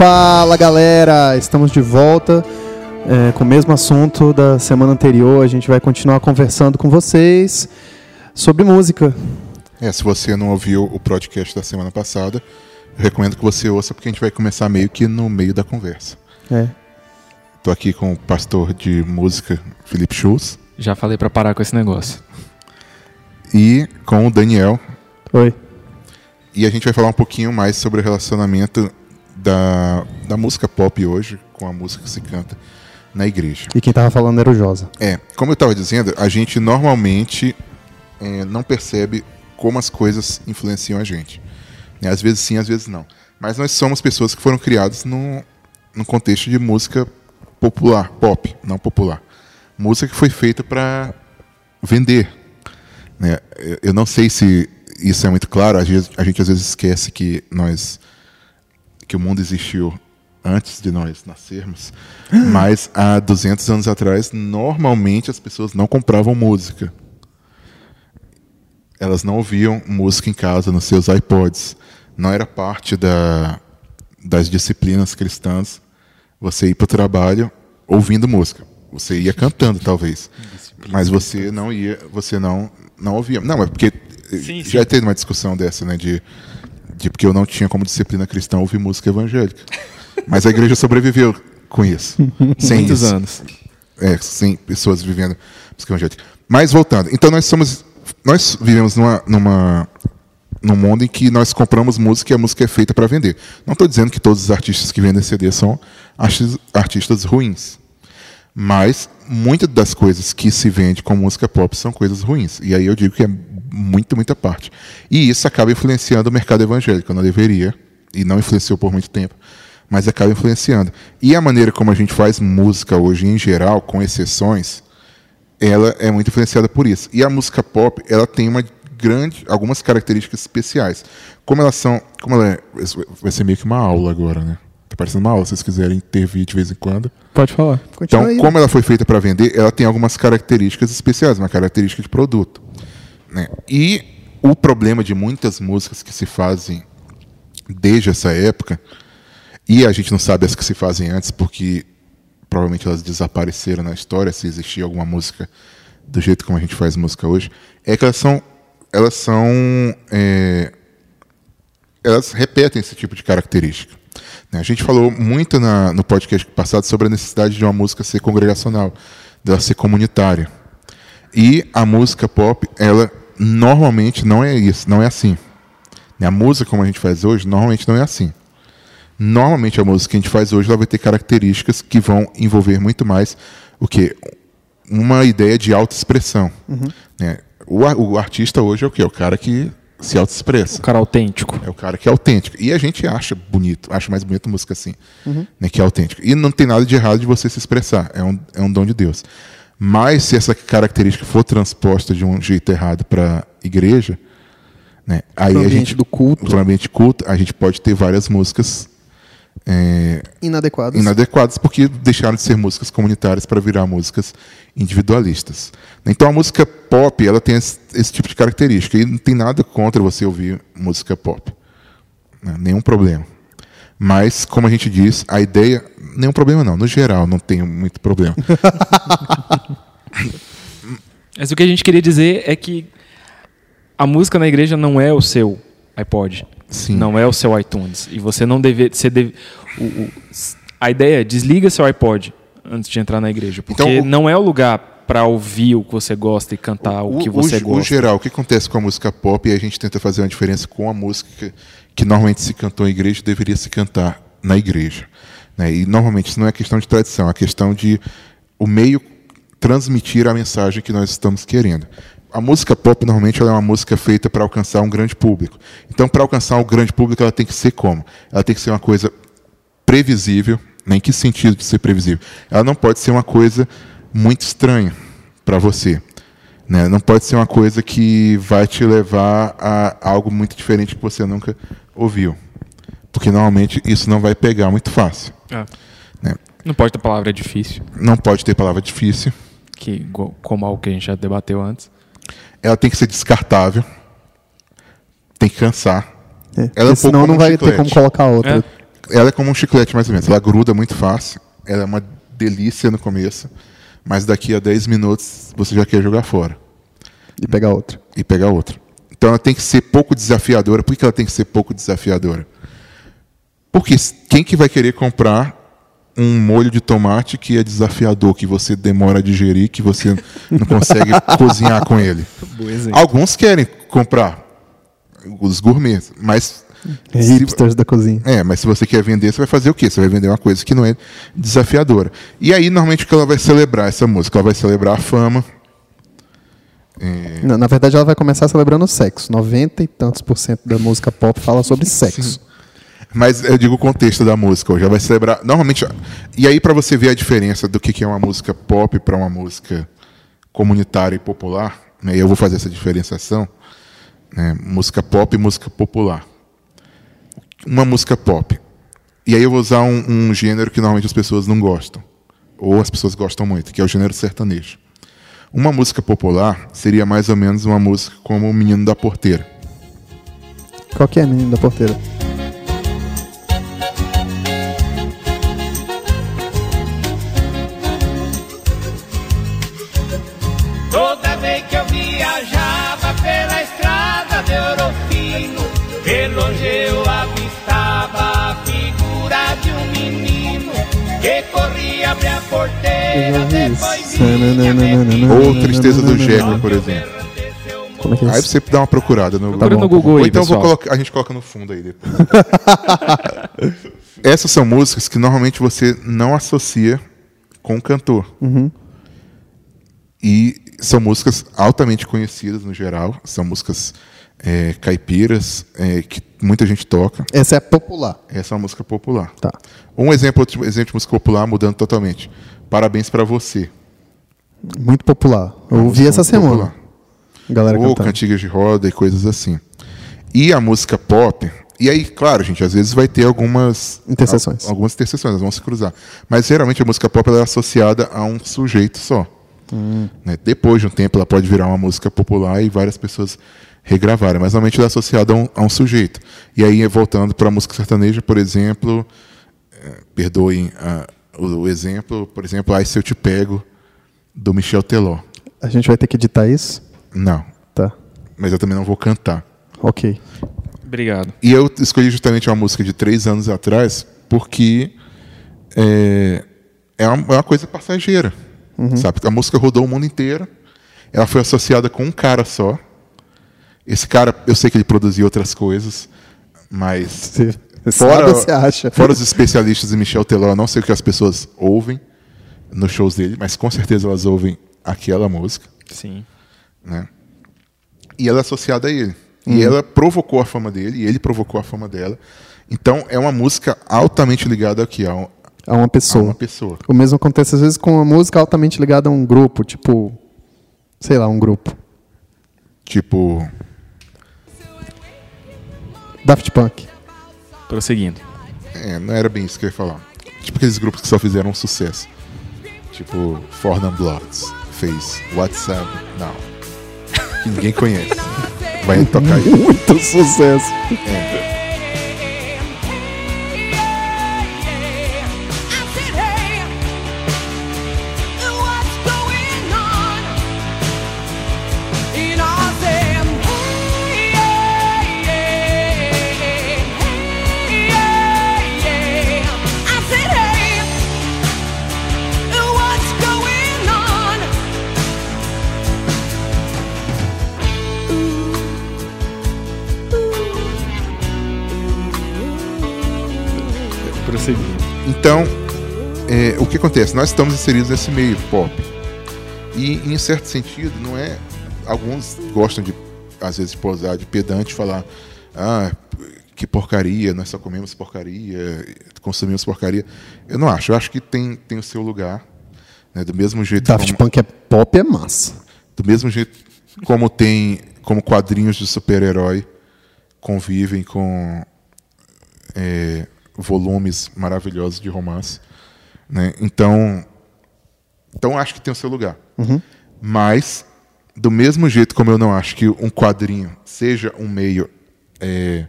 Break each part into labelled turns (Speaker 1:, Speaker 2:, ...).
Speaker 1: Fala galera, estamos de volta é, com o mesmo assunto da semana anterior. A gente vai continuar conversando com vocês sobre música.
Speaker 2: É, se você não ouviu o podcast da semana passada, eu recomendo que você ouça, porque a gente vai começar meio que no meio da conversa.
Speaker 1: É.
Speaker 2: Tô aqui com o pastor de música, Felipe Schultz,
Speaker 3: Já falei pra parar com esse negócio.
Speaker 2: e com o Daniel.
Speaker 1: Oi.
Speaker 2: E a gente vai falar um pouquinho mais sobre o relacionamento da, da música pop hoje com a música que se canta na igreja.
Speaker 1: E quem tava falando era o Josa.
Speaker 2: É, como eu estava dizendo, a gente normalmente é, não percebe como as coisas influenciam a gente. Né? Às vezes sim, às vezes não. Mas nós somos pessoas que foram criadas num, num contexto de música popular, pop, não popular. Música que foi feita para vender. Né? Eu- Eu não sei se isso é muito claro, a gente, a gente às vezes esquece que nós que o mundo existiu antes de nós nascermos, mas há 200 anos atrás, normalmente as pessoas não compravam música. Elas não ouviam música em casa, nos seus iPods. Não era parte da, das disciplinas cristãs você ir para o trabalho ouvindo música. Você ia cantando, talvez. Mas você não ia, você não, não ouvia. Não, é porque
Speaker 3: Sim,
Speaker 2: já
Speaker 3: sim.
Speaker 2: teve uma discussão dessa, né? De, de porque eu não tinha como disciplina cristã ouvir música evangélica. Mas a igreja sobreviveu com isso. sem
Speaker 3: Muitos
Speaker 2: isso.
Speaker 3: anos.
Speaker 2: É, sem pessoas vivendo música evangélica. Mas voltando, então nós somos, nós vivemos numa, numa, num mundo em que nós compramos música e a música é feita para vender. Não estou dizendo que todos os artistas que vendem CD são artis- artistas ruins, mas muitas das coisas que se vende com música pop são coisas ruins. E aí eu digo que é muito, muita parte. E isso acaba influenciando o mercado evangélico. Não deveria, e não influenciou por muito tempo, mas acaba influenciando. E a maneira como a gente faz música hoje, em geral, com exceções, ela é muito influenciada por isso. E a música pop, ela tem uma grande, algumas características especiais. Como elas são, como ela é, vai ser meio que uma aula agora, né? Tá parecendo uma aula, se vocês quiserem intervir de vez em quando.
Speaker 3: Pode falar.
Speaker 1: Continua
Speaker 2: Então,
Speaker 1: aí.
Speaker 2: como ela foi feita para vender, ela tem algumas características especiais, uma característica de produto. Né? E o problema de muitas músicas que se fazem desde essa época, e a gente não sabe as que se fazem antes, porque provavelmente elas desapareceram na história, se existia alguma música do jeito como a gente faz música hoje, é que elas são, elas são, é, elas repetem esse tipo de característica. né? A gente falou muito na- no podcast passado sobre a necessidade de uma música ser congregacional, dela ser comunitária. E a música pop, ela normalmente não é isso, não é assim. Né? A música como a gente faz hoje, normalmente não é assim. Normalmente a música que a gente faz hoje ela vai ter características que vão envolver muito mais o que uma ideia de autoexpressão. né? O, o artista hoje é o que? É o cara que se autoexpressa.
Speaker 3: O cara autêntico.
Speaker 2: É o cara que é autêntico. E a gente acha bonito, acha mais bonito música assim, né, que é autêntico. E não tem nada de errado de você se expressar, é um, é um dom de Deus. Mas se essa característica for transposta de um jeito errado para a igreja, né, aí
Speaker 1: Pro
Speaker 2: a gente
Speaker 1: do culto.
Speaker 2: pro ambiente culto, a gente pode ter várias músicas é,
Speaker 1: Inadequados.
Speaker 2: inadequadas porque deixaram de ser músicas comunitárias para virar músicas individualistas. Então a música pop ela tem esse, esse tipo de característica e não tem nada contra você ouvir música pop, né? nenhum problema. Mas como a gente diz, a ideia nenhum problema não. No geral não tem muito problema.
Speaker 3: Mas o que a gente queria dizer é que a música na igreja não é o seu iPod.
Speaker 2: Sim.
Speaker 3: Não é o seu iTunes. E você não deve. Você deve o- o- a ideia é desliga seu iPod antes de entrar na igreja. Porque
Speaker 2: Então, o-
Speaker 3: não é o lugar para ouvir o que você gosta e cantar o, que você gosta.
Speaker 2: geral, o que acontece com a música pop e a gente tenta fazer uma diferença com a música que, normalmente se cantou em igreja deveria se cantar na igreja. né? E normalmente isso não é questão de tradição, é questão de o meio transmitir a mensagem que nós estamos querendo. A música pop normalmente é uma música feita para alcançar um grande público. Então, para alcançar um grande público, ela tem que ser como? Ela tem que ser uma coisa previsível. né? Em que sentido de ser previsível? Ela não pode ser uma coisa muito estranha para você. Né? Não pode ser uma coisa que vai te levar a algo muito diferente que você nunca ouviu. Porque normalmente isso não vai pegar muito fácil.
Speaker 3: É.
Speaker 2: Né?
Speaker 3: Não pode ter palavra difícil,
Speaker 2: Não pode ter palavra difícil.
Speaker 3: que, como algo que a gente já debateu antes.
Speaker 2: Ela tem que ser descartável. Tem que cansar.
Speaker 1: É,
Speaker 2: Ela é um
Speaker 1: senão não
Speaker 2: um
Speaker 1: vai ter
Speaker 2: chiclete.
Speaker 1: como colocar outra.
Speaker 3: É.
Speaker 2: ela é como um chiclete, mais ou menos. Ela gruda muito fácil. Ela é uma delícia no começo. Mas daqui a 10 minutos você já quer jogar fora.
Speaker 1: E pegar outra.
Speaker 2: E pegar outra. Então ela tem que ser pouco desafiadora. Por que ela tem que ser pouco desafiadora? Porque quem que vai querer comprar um molho de tomate que é desafiador, que você demora a digerir, que você não consegue cozinhar com ele? Alguns querem comprar os gourmets, mas
Speaker 1: Hipsters se, da cozinha.
Speaker 2: É, mas se você quer vender, você vai fazer o quê? Você vai vender uma coisa que não é desafiadora. E aí, normalmente, o que ela vai celebrar essa música? Ela vai celebrar a fama.
Speaker 1: É... Não, na verdade, ela vai começar celebrando o sexo. 90 e tantos por cento da música pop fala sobre sexo. Sim.
Speaker 2: Mas eu digo o contexto da música, já vai celebrar. Normalmente. E aí, para você ver a diferença do que é uma música pop para uma música comunitária e popular, né, eu vou fazer essa diferenciação: né, música pop e música popular. Uma música pop. E aí eu vou usar um, um gênero que normalmente as pessoas não gostam, ou as pessoas gostam muito, que é o gênero sertanejo. Uma música popular seria mais ou menos uma música como o Menino da Porteira.
Speaker 1: Qual que é Menino da Porteira?
Speaker 2: Ou Tristeza do Jeca, por exemplo. Como é que é Aí você dá uma procurada no,
Speaker 3: tá no Google. Ou
Speaker 2: então colocar, a gente coloca no fundo aí depois. Essas são músicas que normalmente você não associa com o cantor.
Speaker 1: Uhum.
Speaker 2: E são músicas altamente conhecidas no geral. São músicas é, caipiras é, que muita gente toca.
Speaker 1: Essa é popular.
Speaker 2: Essa é uma música popular.
Speaker 1: Tá.
Speaker 2: Um exemplo, outro exemplo de música popular mudando totalmente. Parabéns para você.
Speaker 1: Muito popular. Eu ouvi essa semana. Popular.
Speaker 2: Galera Ou cantando. cantigas de roda e coisas assim. E a música pop, e aí, claro, gente, às vezes vai ter algumas
Speaker 1: interseções.
Speaker 2: algumas interseções, elas vão se cruzar. Mas geralmente a música pop é associada a um sujeito só.
Speaker 1: Hum.
Speaker 2: Né? Depois de um tempo ela pode virar uma música popular e várias pessoas regravarem, mas normalmente ela é associada a um, a um sujeito. E aí, voltando para a música sertaneja, por exemplo, é, perdoem a, o, o, exemplo, por exemplo, Ai Se Eu Te Pego, do Michel Teló.
Speaker 1: A gente vai ter que editar isso?
Speaker 2: Não.
Speaker 1: Tá.
Speaker 2: Mas eu também não vou cantar.
Speaker 1: Ok.
Speaker 3: Obrigado.
Speaker 2: E eu escolhi justamente uma música de três anos atrás porque é, é, uma, é uma coisa passageira. Uhum. Sabe? A música rodou o mundo inteiro. Ela foi associada com um cara só. Esse cara, eu sei que ele produziu outras coisas, mas.
Speaker 1: Você fora, você acha.
Speaker 2: Fora os especialistas em Michel Teló, eu não sei o que as pessoas ouvem nos shows dele, mas com certeza elas ouvem aquela música.
Speaker 3: Sim.
Speaker 2: Né? E ela é associada a ele. Uhum. E ela provocou a fama dele, e ele provocou a fama dela. Então é uma música altamente ligada aqui a,
Speaker 1: a uma pessoa. A
Speaker 2: uma pessoa.
Speaker 1: O mesmo acontece às vezes com uma música altamente ligada a um grupo, tipo, sei lá, um grupo.
Speaker 2: Tipo,
Speaker 1: Daft Punk.
Speaker 3: Prosseguindo.
Speaker 2: É, não era bem isso que eu ia falar. Tipo aqueles grupos que só fizeram um sucesso. Tipo, Fornham Bloods fez WhatsApp Now. Que ninguém conhece. Vai tocar aí.
Speaker 1: Muito sucesso.
Speaker 2: É. Então, é, o que acontece? Nós estamos inseridos nesse meio pop. E, em certo sentido, não é. Alguns gostam de, às vezes, posar de pedante falar. Ah, que porcaria, nós só comemos porcaria, consumimos porcaria. Eu não acho. Eu acho que tem, tem o seu lugar. Né? Do mesmo jeito.
Speaker 1: Daft como, Punk é pop, é massa.
Speaker 2: Do mesmo jeito como tem. Como quadrinhos de super-herói convivem com. É, volumes maravilhosos de romance. Né? Então, então acho que tem o seu lugar.
Speaker 1: Uhum.
Speaker 2: Mas, do mesmo jeito como eu não acho que um quadrinho seja um meio é,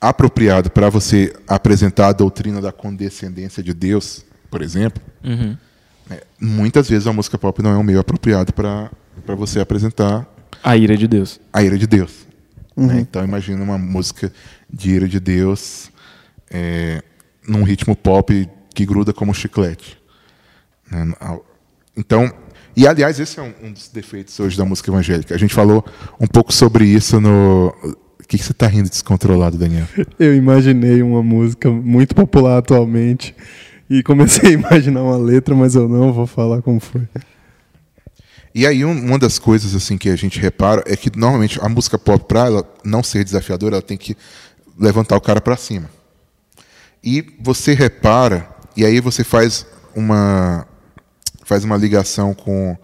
Speaker 2: apropriado para você apresentar a doutrina da condescendência de Deus, por exemplo,
Speaker 3: Uhum.
Speaker 2: né, muitas vezes a música pop não é um meio apropriado para você apresentar
Speaker 3: A ira de Deus.
Speaker 2: a ira de Deus. né? Então imagina uma música de ira de Deus é, num ritmo pop que gruda como chiclete. né? Então, e aliás, esse é um, dos defeitos hoje da música evangélica. A gente falou um pouco sobre isso no. O que, que você está rindo descontrolado, Daniel?
Speaker 1: Eu imaginei uma música muito popular atualmente e comecei a imaginar uma letra, mas eu não vou falar como foi.
Speaker 2: E aí um- uma das coisas assim que a gente repara é que normalmente a música pop para ela não ser desafiadora, ela tem que levantar o cara para cima. E você repara e aí você faz uma faz uma ligação com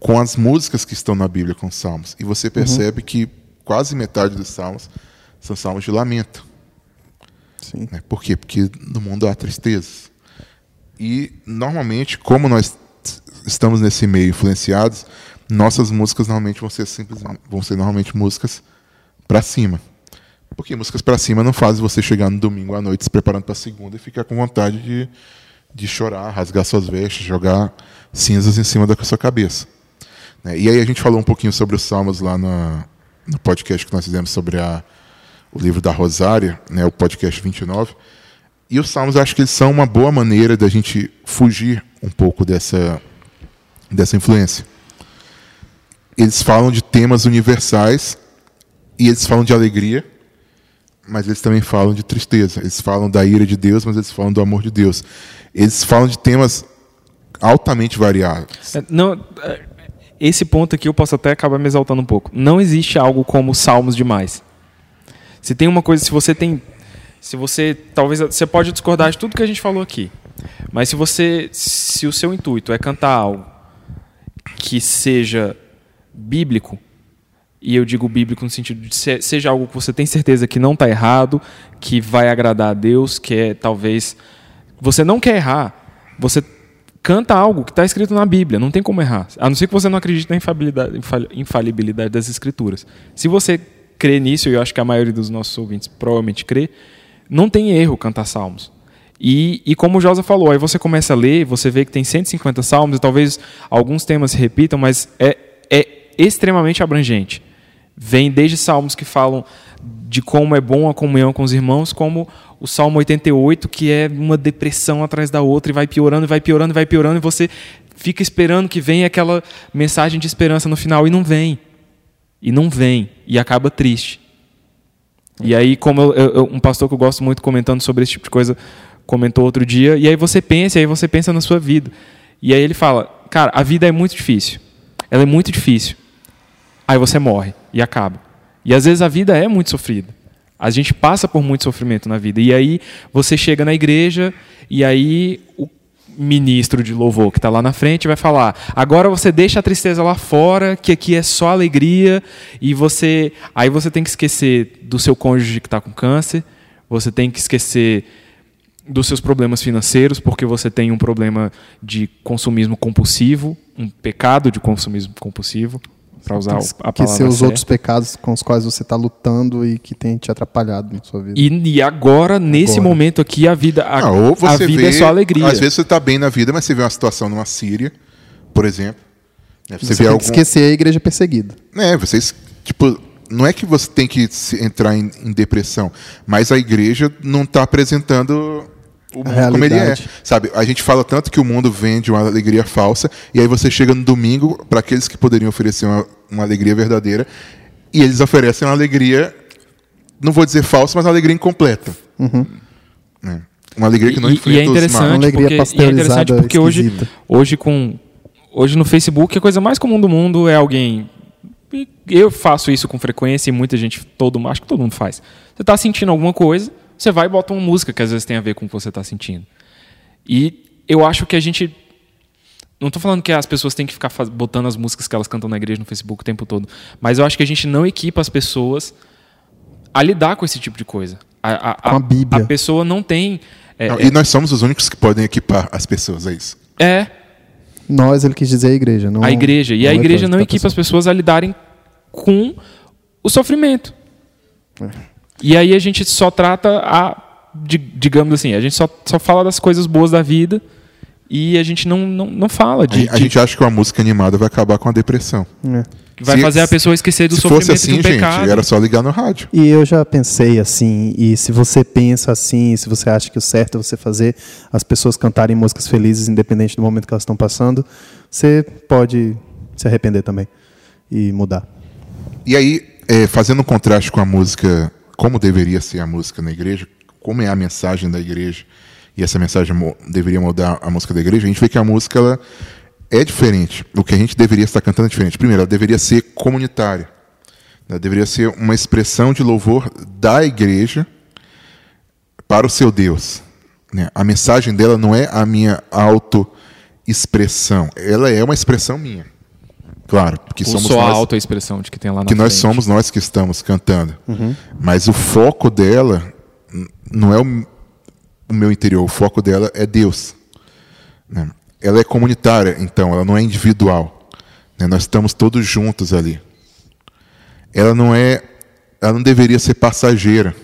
Speaker 2: com as músicas que estão na Bíblia com os salmos e você percebe que quase metade dos salmos são salmos de lamento.
Speaker 1: Sim.
Speaker 2: Né? Por quê? Porque no mundo há tristezas. E, normalmente, como nós estamos nesse meio influenciados, nossas músicas normalmente vão ser simplesmente, vão ser normalmente músicas para cima. Porque músicas para cima não fazem você chegar no domingo à noite se preparando para a segunda e ficar com vontade de, de chorar, rasgar suas vestes, jogar cinzas em cima da sua cabeça. né? E aí a gente falou um pouquinho sobre os salmos lá na- no podcast que nós fizemos sobre a, o livro da Rosária, né, o podcast 29. E os salmos, acho que eles são uma boa maneira da gente fugir um pouco dessa, dessa influência. Eles falam de temas universais e eles falam de alegria, mas eles também falam de tristeza. Eles falam da ira de Deus, mas eles falam do amor de Deus. Eles falam de temas altamente variados.
Speaker 3: É, Não, é, esse ponto aqui eu posso até acabar me exaltando um pouco. Não existe algo como salmos demais. Se tem uma coisa, se você tem, se você talvez você pode discordar de tudo que a gente falou aqui, mas se você, se o seu intuito é cantar algo que seja bíblico, e eu digo bíblico no sentido de se- seja algo que você tem certeza que não está errado, que vai agradar a Deus, que é talvez você não quer errar, você canta algo que está escrito na Bíblia, não tem como errar, a não ser que você não acredite na infalibilidade, infal- infalibilidade das Escrituras. Se você crê nisso, e eu acho que a maioria dos nossos ouvintes provavelmente crê, não tem erro cantar salmos. E, e como o Josa falou, aí você começa a ler, você vê que tem 150 salmos, e talvez alguns temas se repitam, mas é, é extremamente abrangente. Vem desde salmos que falam de como é bom a comunhão com os irmãos, como o Salmo 88, que é uma depressão atrás da outra, e vai piorando, vai piorando, vai piorando, e você fica esperando que venha aquela mensagem de esperança no final, e não vem. E não vem, e acaba triste. E aí, como eu- eu- um pastor que eu gosto muito comentando sobre esse tipo de coisa, comentou outro dia, e aí você pensa, e aí você pensa na sua vida. E aí ele fala, cara, a vida é muito difícil. Ela é muito difícil. Aí você morre e acaba. E às vezes a vida é muito sofrida. A gente passa por muito sofrimento na vida. E aí você chega na igreja e aí o ministro de louvor que está lá na frente vai falar: agora você deixa a tristeza lá fora, que aqui é só alegria. E você, aí você tem que esquecer do seu cônjuge que está com câncer. Você tem que esquecer dos seus problemas financeiros, porque você tem um problema de consumismo compulsivo, um pecado de consumismo compulsivo, para usar o- a
Speaker 1: que
Speaker 3: palavra
Speaker 1: ser os
Speaker 3: certa.
Speaker 1: outros pecados com os quais você está lutando e que tem te atrapalhado na sua vida.
Speaker 3: E, e agora, nesse
Speaker 1: Agora.
Speaker 3: momento aqui, a vida, a,
Speaker 2: Ah, ou
Speaker 3: a
Speaker 2: você
Speaker 3: vida
Speaker 2: vê,
Speaker 3: é só alegria.
Speaker 2: Às vezes você está bem na vida, mas você vê uma situação numa Síria, por exemplo. né,
Speaker 1: você
Speaker 2: Você,
Speaker 1: tem
Speaker 2: vê
Speaker 1: que
Speaker 2: algum...
Speaker 1: esquecer a igreja perseguida.
Speaker 2: É, vocês, tipo, não é que você tem que se- entrar em, em depressão, mas a igreja não está apresentando o mundo como ele é. Sabe, a gente fala tanto que o mundo vende uma alegria falsa, e aí você chega no domingo para aqueles que poderiam oferecer uma, uma alegria verdadeira, e eles oferecem uma alegria, não vou dizer falsa, mas uma alegria incompleta. É. Uma alegria que não enfrenta
Speaker 3: e é
Speaker 2: os
Speaker 3: interessante.
Speaker 1: Uma alegria
Speaker 3: porque, e é interessante porque hoje,
Speaker 1: esquisita.
Speaker 3: hoje com hoje no Facebook a coisa mais comum do mundo é alguém eu faço isso com frequência e muita gente todo acho que todo mundo faz você está sentindo alguma coisa você vai e bota uma música que às vezes tem a ver com o que você está sentindo e eu acho que a gente não estou falando que as pessoas têm que ficar botando as músicas que elas cantam na igreja no Facebook o tempo todo mas eu acho que a gente não equipa as pessoas a lidar com esse tipo de coisa a, a,
Speaker 1: Com a Bíblia.
Speaker 3: a pessoa não tem é,
Speaker 2: Não,
Speaker 3: é-
Speaker 2: E nós somos os únicos que podem equipar as pessoas a isso.
Speaker 3: é
Speaker 1: Nós, ele quis dizer a igreja. Não,
Speaker 3: a igreja. E
Speaker 1: não
Speaker 3: a
Speaker 1: é
Speaker 3: igreja não equipa as
Speaker 1: pessoa.
Speaker 3: pessoas a lidarem com o sofrimento. E aí a gente só trata a, digamos assim, a gente só, só fala das coisas boas da vida e a gente não, não, não fala de.
Speaker 2: A, a gente acha que uma música animada vai acabar com a depressão.
Speaker 3: É. Vai se, fazer a pessoa esquecer do
Speaker 2: se
Speaker 3: sofrimento
Speaker 2: fosse assim,
Speaker 3: do pecado.
Speaker 2: gente, era só ligar no rádio.
Speaker 1: E eu já pensei assim, e se você pensa assim, se você acha que o certo é você fazer as pessoas cantarem músicas felizes, independente do momento que elas estão passando, você pode se arrepender também e mudar.
Speaker 2: E aí, é, fazendo um contraste com a música, como deveria ser a música na igreja, como é a mensagem da igreja, e essa mensagem deveria mudar a música da igreja, a gente vê que a música ela é diferente. O que a gente deveria estar cantando é diferente. Primeiro, ela deveria ser comunitária. Ela deveria ser uma expressão de louvor da igreja para o seu Deus. Né? A mensagem dela não é a minha autoexpressão. Ela é uma expressão minha. Claro, porque
Speaker 3: Ou
Speaker 2: somos
Speaker 3: só
Speaker 2: nós,
Speaker 3: a autoexpressão de que tem lá na
Speaker 2: que
Speaker 3: frente.
Speaker 2: nós somos nós que estamos cantando. Uhum. Mas o foco dela não é o o meu interior, o foco dela é Deus. Né? Ela é comunitária, então, ela não é individual. Né? Nós estamos todos juntos ali. Ela não é, ela não deveria ser passageira.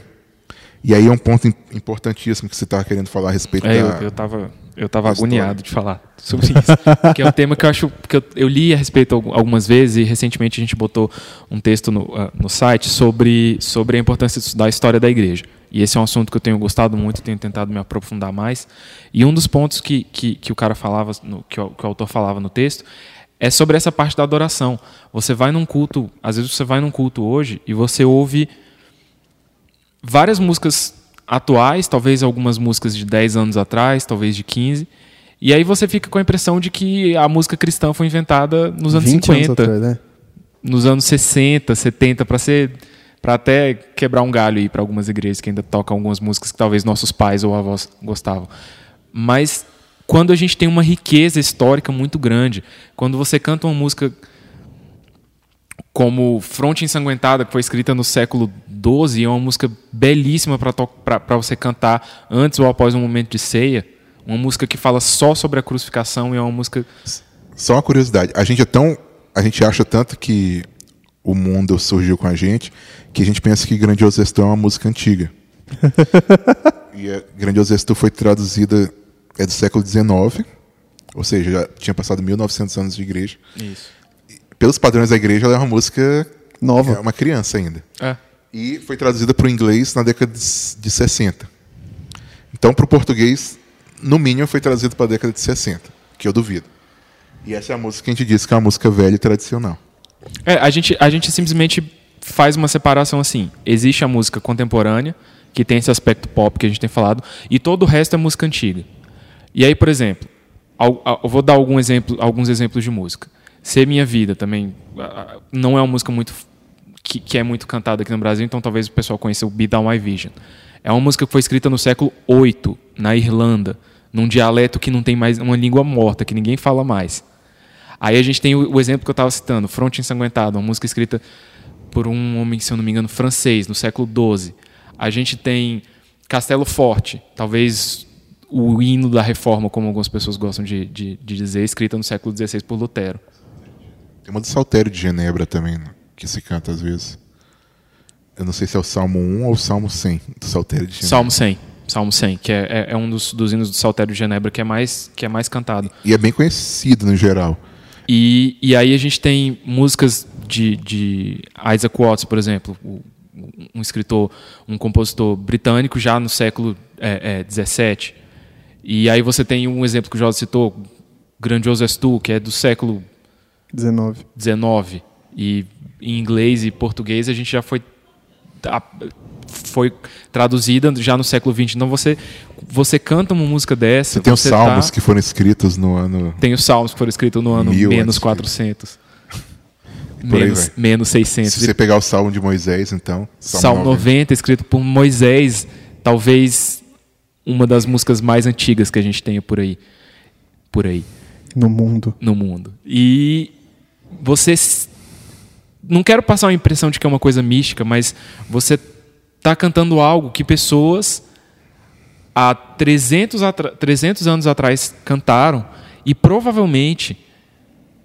Speaker 2: E aí é um ponto importantíssimo que você estava querendo falar a respeito
Speaker 3: é,
Speaker 2: da.
Speaker 3: Eu estava eu tava agoniado de falar sobre isso. que é um tema que eu acho. que eu, eu, li a respeito algumas vezes e recentemente a gente botou um texto no, uh, no site sobre, sobre a importância de estudar a história da igreja. E esse é um assunto que eu tenho gostado muito, tenho tentado me aprofundar mais. E um dos pontos que, que, que o cara falava, no, que, o, que o autor falava no texto, é sobre essa parte da adoração. Você vai num culto, às vezes você vai num culto hoje e você ouve várias músicas atuais, talvez algumas músicas de 10 anos atrás, talvez de 15. E aí você fica com a impressão de que a música cristã foi inventada nos anos 50. Anos atrás, né? Nos anos 60, 70, para ser para até quebrar um galho aí para algumas igrejas que ainda tocam algumas músicas que talvez nossos pais ou avós gostavam. Mas quando a gente tem uma riqueza histórica muito grande, quando você canta uma música como Fronte Ensanguentada, que foi escrita no século XII, é uma música belíssima para você cantar antes ou após um momento de ceia, uma música que fala só sobre a crucificação e é uma música...
Speaker 2: Só uma curiosidade, a gente é tão... A gente acha tanto que o mundo surgiu com a gente, que a gente pensa que Grandioso Extu é uma música antiga. e a Grandioso Extu foi traduzida, é do século XIX, ou seja, já tinha passado 1900 anos de igreja.
Speaker 3: Isso.
Speaker 2: Pelos padrões da igreja, ela é uma música
Speaker 1: nova.
Speaker 2: É uma criança ainda.
Speaker 3: É.
Speaker 2: E foi traduzida para o inglês na década de 60. Então, para o português, no mínimo, foi traduzido para a década de 60, que eu duvido. E essa é a música que a gente diz que é uma música velha e tradicional.
Speaker 3: É, a gente, a gente simplesmente faz uma separação assim. Existe a música contemporânea, que tem esse aspecto pop que a gente tem falado, e todo o resto é música antiga. E aí, por exemplo, eu vou dar algum exemplo, alguns exemplos de música. Ser Minha Vida também não é uma música muito que, que, é muito cantada aqui no Brasil, então talvez o pessoal conheça o Be Down My Vision. É uma música que foi escrita no século VIII, na Irlanda, num dialeto que não tem mais uma língua morta, que ninguém fala mais. Aí a gente tem o, o exemplo que eu estava citando, Fronte Ensanguentado, uma música escrita por um homem, se eu não me engano, francês, no século XII. A gente tem Castelo Forte, talvez o hino da reforma, como algumas pessoas gostam de, de, de dizer, escrita no século XVI por Lutero.
Speaker 2: Tem uma do Saltério de Genebra também, né, que se canta às vezes. Eu não sei se é o Salmo 1 ou o Salmo 100 do Saltério de Genebra.
Speaker 3: Salmo 100. Salmo 100, que é, é, é um dos, dos hinos do Saltério de Genebra que é mais, que é mais cantado.
Speaker 2: E é bem conhecido no geral.
Speaker 3: E, e aí a gente tem músicas de, de Isaac Watts, por exemplo, um escritor, um compositor britânico já no século é, é, 17. E aí você tem um exemplo que o Jorge citou, Grandioso És Tu, que é do século
Speaker 1: 19.
Speaker 3: 19. E em inglês e português a gente já foi foi traduzida já no século XX. Então você você canta uma música dessa.
Speaker 2: Você tem os salmos tá... que foram escritos no ano.
Speaker 3: Tem os salmos que foram escritos no ano menos 400. menos, menos 600.
Speaker 2: Se você pegar o salmo de Moisés, então.
Speaker 3: Salmo, salmo 90. 90, escrito por Moisés, talvez uma das músicas mais antigas que a gente tenha por aí. Por aí.
Speaker 1: No mundo.
Speaker 3: No mundo. E você não quero passar uma impressão de que é uma coisa mística, mas você está cantando algo que pessoas há 300, 300 anos atrás cantaram e provavelmente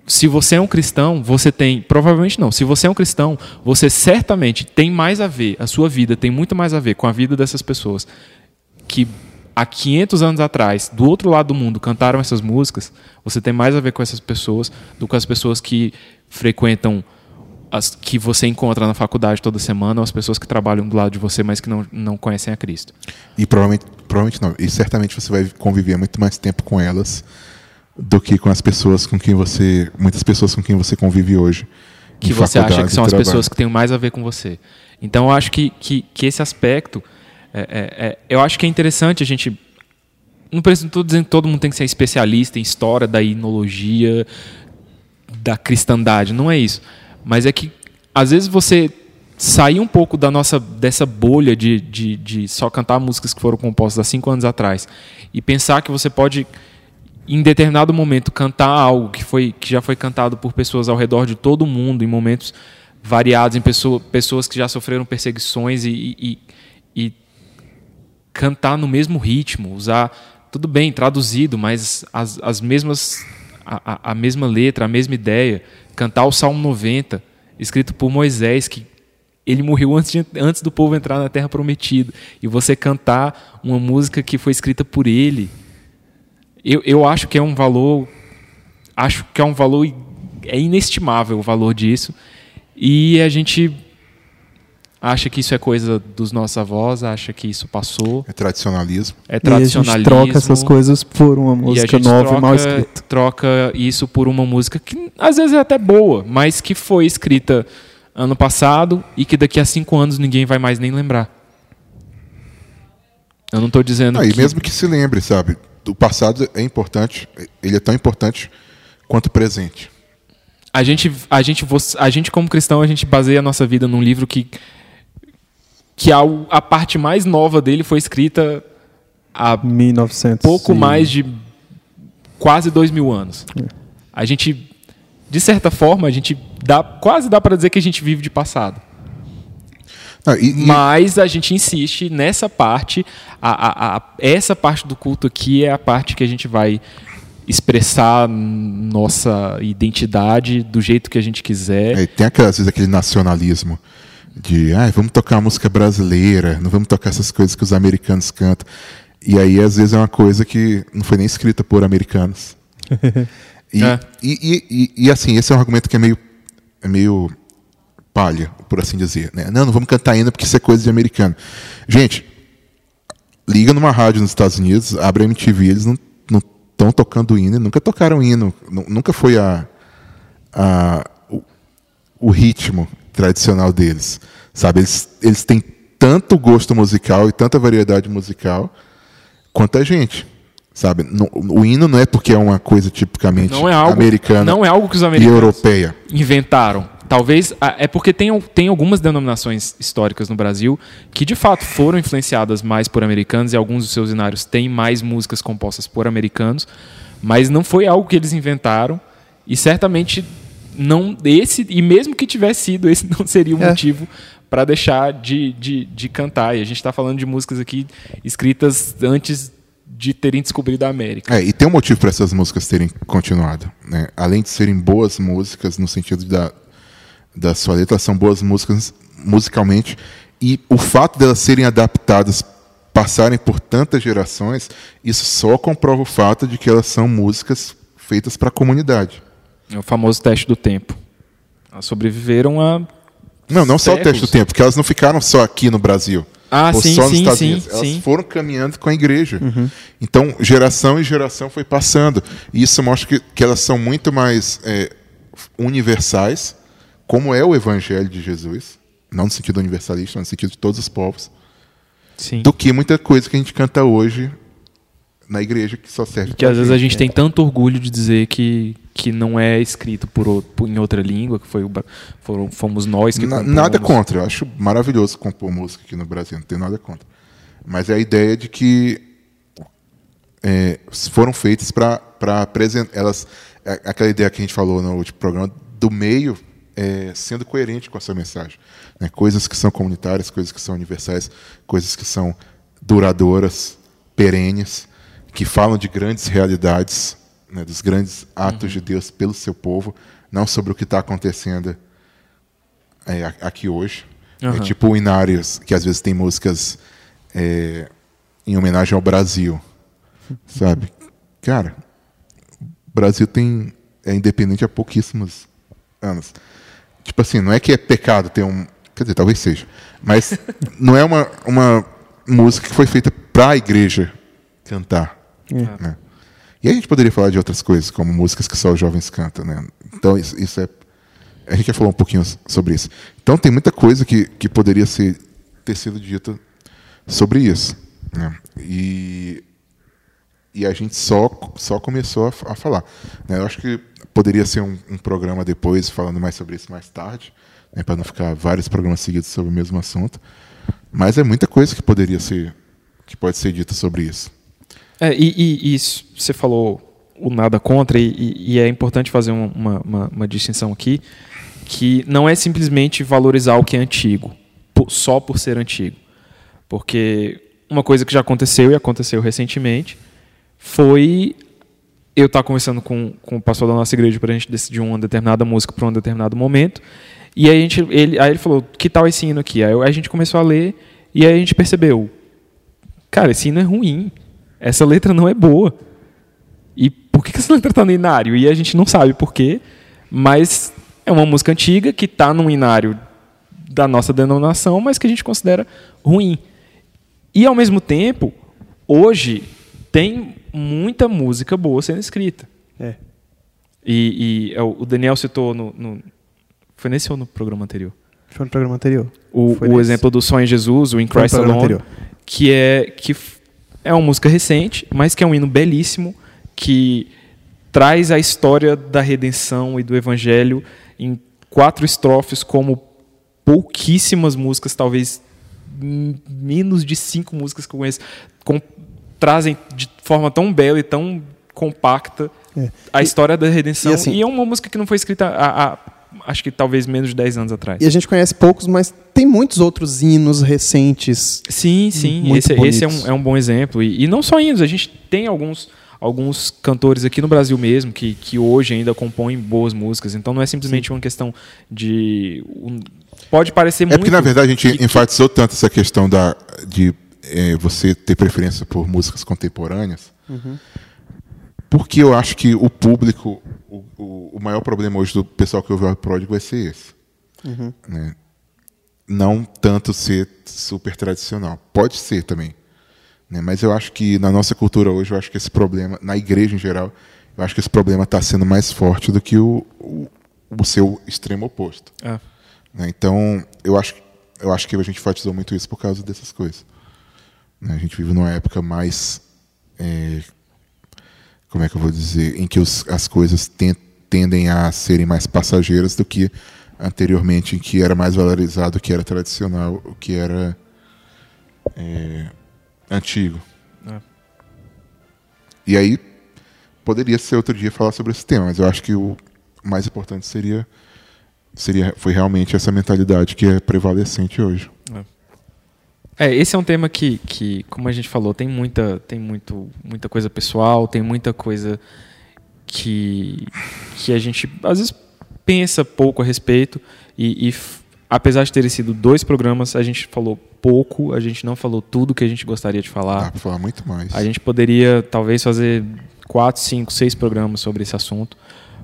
Speaker 3: se você é um cristão, você tem, provavelmente não, se você é um cristão, você certamente tem mais a ver, a sua vida tem muito mais a ver com a vida dessas pessoas que há 500 anos atrás, do outro lado do mundo, cantaram essas músicas, você tem mais a ver com essas pessoas do que com as pessoas que frequentam as que você encontra na faculdade toda semana ou as pessoas que trabalham do lado de você, mas que não, não conhecem a Cristo.
Speaker 2: E provavelmente, provavelmente não. E certamente você vai conviver muito mais tempo com elas do que com as pessoas com quem você. Muitas pessoas com quem você convive hoje.
Speaker 3: Que você acha que são as pessoas que têm mais a ver com você. Então eu acho que, que, que esse aspecto. É, é, é, eu acho que é interessante a gente. Não estou dizendo que todo mundo tem que ser especialista em história da inologia, da cristandade. Não é isso mas é que às vezes você sair um pouco da nossa dessa bolha de, de, de só cantar músicas que foram compostas há cinco anos atrás e pensar que você pode em determinado momento cantar algo que foi que já foi cantado por pessoas ao redor de todo o mundo em momentos variados em pessoa, pessoas que já sofreram perseguições e, e, e cantar no mesmo ritmo usar tudo bem traduzido mas as, as mesmas a, a mesma letra a mesma ideia cantar o Salmo 90, escrito por Moisés, que ele morreu antes, de, antes do povo entrar na Terra Prometida, e você cantar uma música que foi escrita por ele, eu, eu acho que é um valor, acho que é um valor, é inestimável o valor disso, e a gente acha que isso é coisa dos nossos avós, acha que isso passou.
Speaker 2: É tradicionalismo.
Speaker 3: É tradicionalismo.
Speaker 1: E a gente troca essas coisas por uma música nova troca, e mal escrita.
Speaker 3: Troca isso por uma música que às vezes é até boa, mas que foi escrita ano passado e que daqui a cinco anos ninguém vai mais nem lembrar. Eu não estou dizendo.
Speaker 2: Ah, que... E mesmo que se lembre, sabe? O passado é importante, ele é tão importante quanto o presente.
Speaker 3: A gente, a gente, a gente como cristão, a gente baseia a nossa vida num livro que que a, a parte mais nova dele foi escrita há
Speaker 1: 1900
Speaker 3: pouco mais de quase dois mil anos. É. A gente, de certa forma, a gente dá quase dá para dizer que a gente vive de passado. Ah, e, e... Mas a gente insiste nessa parte, a, a, a, essa parte do culto aqui é a parte que a gente vai expressar nossa identidade do jeito que a gente quiser.
Speaker 2: É, tem aquelas vezes aquele nacionalismo de ah, vamos tocar música brasileira, não vamos tocar essas coisas que os americanos cantam. E aí, às vezes, é uma coisa que não foi nem escrita por americanos. e, é. e, e, e, assim, esse é um argumento que é meio, é meio palha, por assim dizer. Né? Não, não vamos cantar ainda porque isso é coisa de americano. Gente, liga numa rádio nos Estados Unidos, abre a MTV, eles não estão tocando hino, nunca tocaram hino, nunca foi a, a, o, o ritmo tradicional deles. Sabe, eles, eles têm tanto gosto musical e tanta variedade musical quanto a gente. Sabe, o hino não é porque é uma coisa tipicamente não é algo, americana
Speaker 3: não é algo que os americanos e europeia. inventaram. Talvez é porque tem, tem algumas denominações históricas no Brasil que de fato foram influenciadas mais por americanos e alguns dos seus inários têm mais músicas compostas por americanos, mas não foi algo que eles inventaram e certamente não esse e mesmo que tivesse sido esse não seria o é. motivo para deixar de, de, de cantar. E a gente está falando de músicas aqui escritas antes de terem descobrido a América.
Speaker 2: É, e tem um motivo para essas músicas terem continuado. Né? Além de serem boas músicas, no sentido da, da sua letra, são boas músicas musicalmente. E o fato delas serem adaptadas, passarem por tantas gerações, isso só comprova o fato de que elas são músicas feitas para a comunidade.
Speaker 3: É o famoso teste do tempo. Elas sobreviveram a.
Speaker 2: Não, não séculos. só o teste do tempo, porque elas não ficaram só aqui no Brasil.
Speaker 3: Ah, ou sim, só nos sim, Estados sim, Unidos.
Speaker 2: Elas
Speaker 3: sim.
Speaker 2: foram caminhando com a igreja. Uhum. Então, geração e geração foi passando. E isso mostra que, que elas são muito mais é, universais, como é o evangelho de Jesus. Não no sentido universalista, mas no sentido de todos os povos.
Speaker 3: Sim.
Speaker 2: Do que muita coisa que a gente canta hoje na igreja que só serve.
Speaker 3: Que às vezes a gente tem tanto orgulho de dizer que, que não é escrito por, por em outra língua, que foi foram, fomos nós que
Speaker 2: Na, Nada contra, eu acho maravilhoso compor música aqui no Brasil, não tenho nada contra. Mas é a ideia de que é, foram feitas para apresentar. Elas, é, aquela ideia que a gente falou no último programa, do meio é, sendo coerente com essa mensagem. Né? Coisas que são comunitárias, coisas que são universais, coisas que são duradouras, perenes que falam de grandes realidades né, dos grandes atos de Deus pelo seu povo, não sobre o que está acontecendo é, aqui hoje.
Speaker 3: Aham.
Speaker 2: É tipo o Inários, que às vezes tem músicas é, em homenagem ao Brasil, sabe? Cara, o Brasil tem é independente há pouquíssimos anos. Tipo assim, não é que é pecado ter um, quer dizer, talvez seja, mas não é uma, uma música que foi feita para a igreja cantar. Né? E a gente poderia falar de outras coisas, como músicas que só os jovens cantam, né? Então isso, isso é a gente já falou um pouquinho sobre isso. Então tem muita coisa que, que poderia ser, ter sido dita sobre isso. né? E, e a gente só, só começou a, a falar. né? Eu acho que poderia ser um, um programa depois, falando mais sobre isso mais tarde, né? para não ficar vários programas seguidos sobre o mesmo assunto. Mas é muita coisa que poderia ser, que pode ser dita sobre isso.
Speaker 3: É, e, e- isso, você falou o nada contra, e, e- é importante fazer um- uma, uma- uma distinção aqui, que não é simplesmente valorizar o que é antigo, só por ser antigo. Porque uma coisa que já aconteceu e aconteceu recentemente foi eu estar conversando com, com o pastor da nossa igreja para a gente decidir uma determinada música para um determinado momento. E aí, a gente, ele, aí ele falou: que tal esse hino aqui? Aí a gente começou a ler e aí a gente percebeu: cara, esse hino é ruim. Essa letra não é boa. E por que que essa letra está no inário? E a gente não sabe por quê, mas é uma música antiga que está no inário da nossa denominação, mas que a gente considera ruim. E ao mesmo tempo, hoje tem muita música boa sendo escrita.
Speaker 1: É.
Speaker 3: E, e é, o Daniel citou no, no- Foi nesse ou no programa anterior?
Speaker 1: Foi no programa anterior.
Speaker 3: O, o exemplo do Só em Jesus, o In Christ Alone,
Speaker 1: anterior.
Speaker 3: que é que é uma música recente, mas que é um hino belíssimo que traz a história da redenção e do evangelho em quatro estrofes como pouquíssimas músicas, talvez menos de cinco músicas que eu conheço, com- trazem de forma tão bela e tão compacta
Speaker 1: É.
Speaker 3: a história da redenção.
Speaker 1: e
Speaker 3: E,
Speaker 1: assim-
Speaker 3: é uma música que não foi escrita há, acho que talvez menos de 10 anos atrás.
Speaker 1: E a gente conhece poucos, mas tem muitos outros hinos recentes.
Speaker 3: Sim, sim.
Speaker 1: Muito
Speaker 3: esse esse é, um, é um bom exemplo. E, e não só hinos, a gente tem alguns, alguns cantores aqui no Brasil mesmo que, que hoje ainda compõem boas músicas. Então não é simplesmente uma questão de. um- pode parecer
Speaker 2: É
Speaker 3: muito.
Speaker 2: porque, na verdade, a gente
Speaker 3: que-
Speaker 2: enfatizou tanto essa questão da, de eh, você ter preferência por músicas contemporâneas, porque eu acho que o público, o, o, o maior problema hoje do pessoal que ouve o Pródigo vai ser esse. né? Não tanto ser super tradicional. Pode ser também. né? Mas eu acho que na nossa cultura hoje, eu acho que esse problema, na igreja em geral, eu acho que esse problema está sendo mais forte do que o, o, o seu extremo oposto.
Speaker 3: Ah,
Speaker 2: né? Então, eu acho, eu acho que a gente enfatizou muito isso por causa dessas coisas. né? A gente vive numa época mais. é, como é que eu vou dizer? Em que os- as coisas ten- tendem a serem mais passageiras do que anteriormente, em que era mais valorizado o que era tradicional, o que era é, antigo.
Speaker 3: É.
Speaker 2: E aí, poderia ser outro dia falar sobre esse tema, mas eu acho que o mais importante seria seria foi realmente essa mentalidade que é prevalecente hoje.
Speaker 3: É, esse é um tema que, que, como a gente falou, tem muita, tem muito, muita coisa pessoal, tem muita coisa que, que a gente às vezes pensa pouco a respeito e, e apesar de terem sido dois programas, a gente falou pouco, a gente não falou tudo que a gente gostaria de
Speaker 2: Dá
Speaker 3: falar.
Speaker 2: para falar muito mais.
Speaker 3: A gente poderia talvez fazer quatro, cinco, seis programas sobre esse assunto,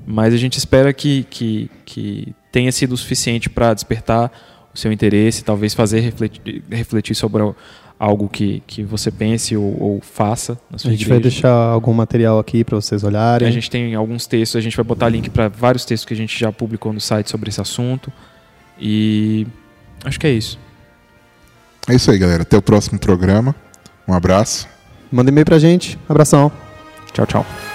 Speaker 3: mas a gente espera que, que, que tenha sido o suficiente para despertar o seu interesse, talvez fazer refletir, refletir sobre al- algo que, que você pense ou, ou faça na
Speaker 1: A
Speaker 3: sua
Speaker 1: gente vai
Speaker 3: igreja.
Speaker 1: deixar algum material aqui para vocês olharem.
Speaker 3: A gente tem alguns textos, a gente vai botar link para vários textos que a gente já publicou no site sobre esse assunto. E acho que é isso.
Speaker 2: É isso aí, galera. Até o próximo programa. Um abraço.
Speaker 1: Manda e-mail pra gente. Abração.
Speaker 3: Tchau, tchau.